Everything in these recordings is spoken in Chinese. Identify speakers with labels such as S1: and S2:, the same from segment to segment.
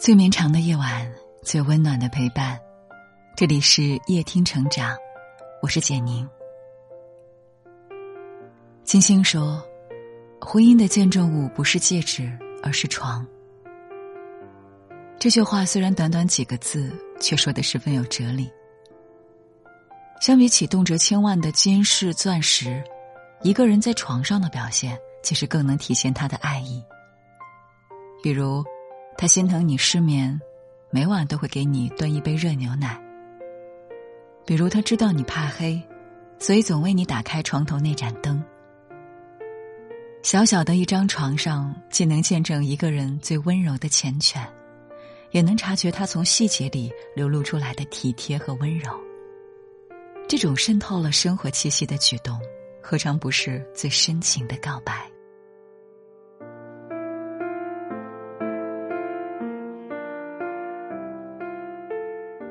S1: 最绵长的夜晚，最温暖的陪伴。这里是夜听成长，我是简宁。金星说：“婚姻的见证物不是戒指，而是床。”这句话虽然短短几个字，却说的十分有哲理。相比起动辄千万的金饰钻石，一个人在床上的表现，其实更能体现他的爱意。比如，他心疼你失眠，每晚都会给你端一杯热牛奶。比如，他知道你怕黑，所以总为你打开床头那盏灯。小小的一张床上，既能见证一个人最温柔的缱绻，也能察觉他从细节里流露出来的体贴和温柔。这种渗透了生活气息的举动，何尝不是最深情的告白？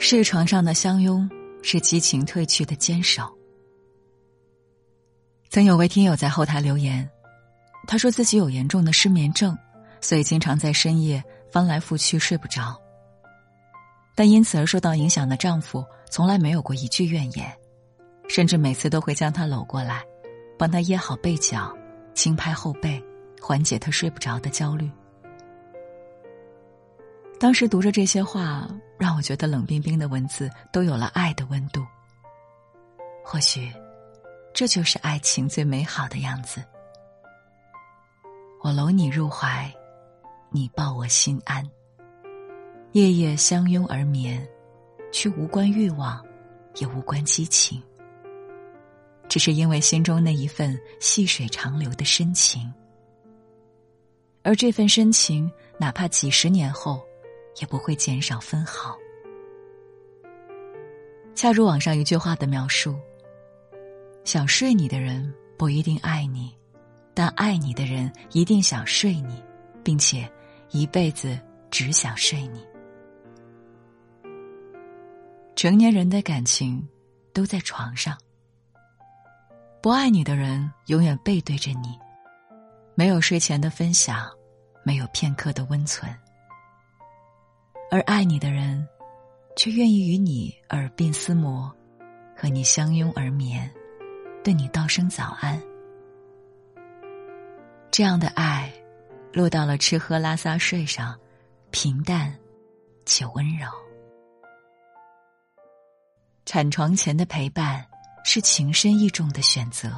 S1: 睡床上的相拥，是激情褪去的坚守。曾有位听友在后台留言，他说自己有严重的失眠症，所以经常在深夜翻来覆去睡不着。但因此而受到影响的丈夫，从来没有过一句怨言，甚至每次都会将她搂过来，帮她掖好被角，轻拍后背，缓解她睡不着的焦虑。当时读着这些话，让我觉得冷冰冰的文字都有了爱的温度。或许，这就是爱情最美好的样子。我搂你入怀，你抱我心安。夜夜相拥而眠，却无关欲望，也无关激情。只是因为心中那一份细水长流的深情，而这份深情，哪怕几十年后。也不会减少分毫。恰如网上一句话的描述：“想睡你的人不一定爱你，但爱你的人一定想睡你，并且一辈子只想睡你。”成年人的感情都在床上。不爱你的人永远背对着你，没有睡前的分享，没有片刻的温存。而爱你的人，却愿意与你耳鬓厮磨，和你相拥而眠，对你道声早安。这样的爱，落到了吃喝拉撒睡上，平淡且温柔。产床前的陪伴，是情深意重的选择。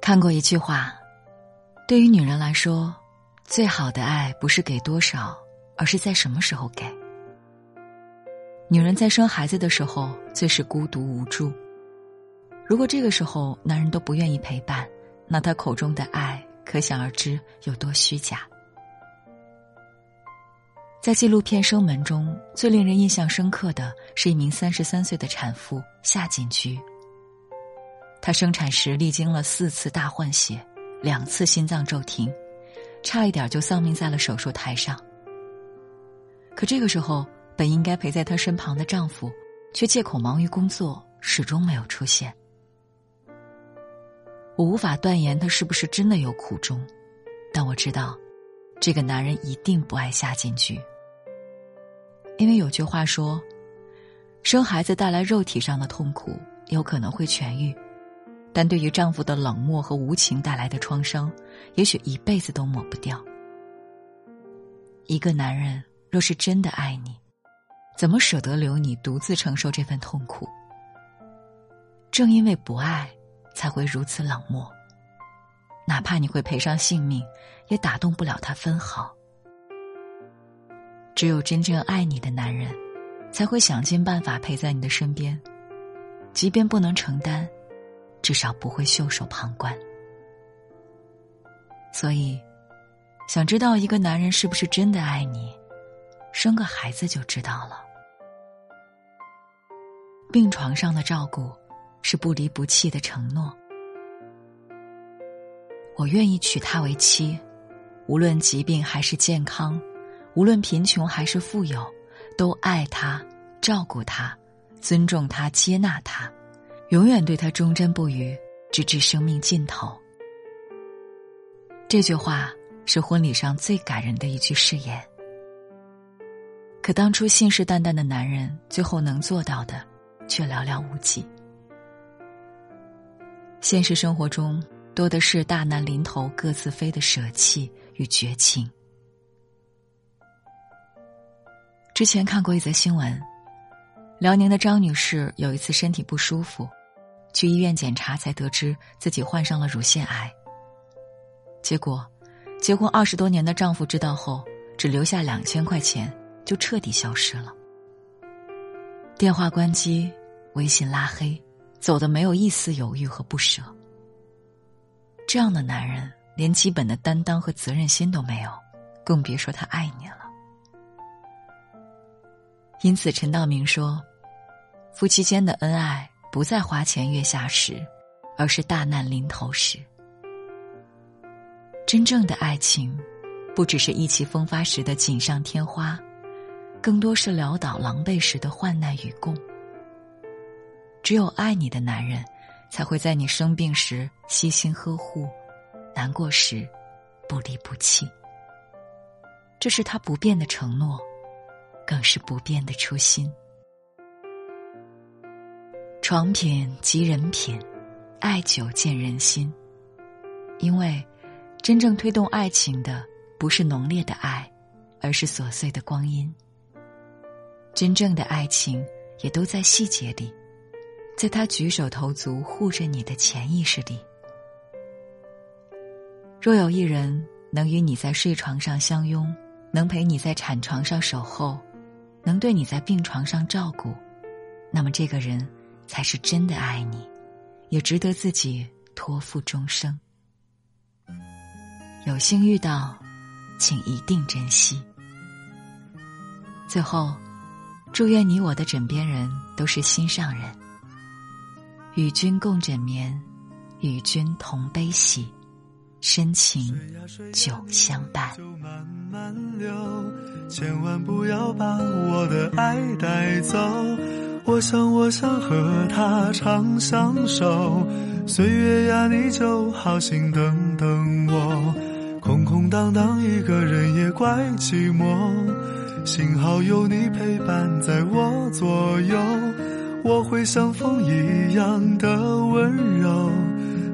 S1: 看过一句话，对于女人来说。最好的爱不是给多少，而是在什么时候给。女人在生孩子的时候最是孤独无助。如果这个时候男人都不愿意陪伴，那他口中的爱可想而知有多虚假。在纪录片《生门》中最令人印象深刻的是一名三十三岁的产妇夏锦菊。她生产时历经了四次大换血，两次心脏骤停。差一点就丧命在了手术台上。可这个时候，本应该陪在她身旁的丈夫，却借口忙于工作，始终没有出现。我无法断言他是不是真的有苦衷，但我知道，这个男人一定不爱夏锦菊。因为有句话说，生孩子带来肉体上的痛苦，有可能会痊愈。但对于丈夫的冷漠和无情带来的创伤，也许一辈子都抹不掉。一个男人若是真的爱你，怎么舍得留你独自承受这份痛苦？正因为不爱，才会如此冷漠。哪怕你会赔上性命，也打动不了他分毫。只有真正爱你的男人，才会想尽办法陪在你的身边，即便不能承担。至少不会袖手旁观，所以，想知道一个男人是不是真的爱你，生个孩子就知道了。病床上的照顾，是不离不弃的承诺。我愿意娶她为妻，无论疾病还是健康，无论贫穷还是富有，都爱她，照顾她，尊重她，接纳她。永远对他忠贞不渝，直至生命尽头。这句话是婚礼上最感人的一句誓言。可当初信誓旦旦的男人，最后能做到的，却寥寥无几。现实生活中，多的是大难临头各自飞的舍弃与绝情。之前看过一则新闻，辽宁的张女士有一次身体不舒服，去医院检查，才得知自己患上了乳腺癌。结果，结婚二十多年的丈夫知道后，只留下两千块钱。就彻底消失了。电话关机，微信拉黑，走的没有一丝犹豫和不舍。这样的男人连基本的担当和责任心都没有，更别说他爱你了。因此，陈道明说：“夫妻间的恩爱不在花前月下时，而是大难临头时。真正的爱情，不只是意气风发时的锦上添花。”更多是潦倒狼狈时的患难与共。只有爱你的男人，才会在你生病时悉心呵护，难过时不离不弃。这是他不变的承诺，更是不变的初心。床品即人品，爱久见人心。因为，真正推动爱情的，不是浓烈的爱，而是琐碎的光阴。真正的爱情，也都在细节里，在他举手投足护着你的潜意识里。若有一人能与你在睡床上相拥，能陪你在产床上守候，能对你在病床上照顾，那么这个人才是真的爱你，也值得自己托付终生。有幸遇到，请一定珍惜。最后。祝愿你我的枕边人都是心上人，与君共枕眠，与君同悲喜，深情久相伴。
S2: 慢慢流千万不要把我的爱带走，我想我想和他长相守，岁月呀，你就好心等等我，空空荡荡一个人也怪寂寞。幸好有你陪伴在我左右，我会像风一样的温柔，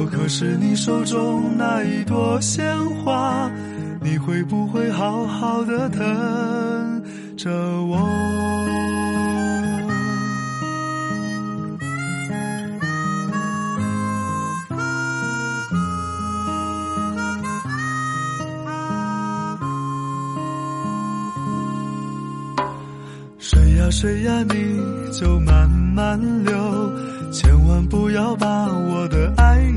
S2: 我可是你手中那一朵鲜花，你会不会好好的疼着我？水呀，你就慢慢流，千万不要把我的爱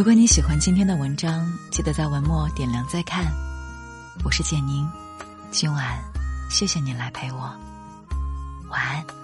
S1: 如果你喜欢今天的文章，记得在文末点亮再看。我是简宁，今晚谢谢你来陪我，晚安。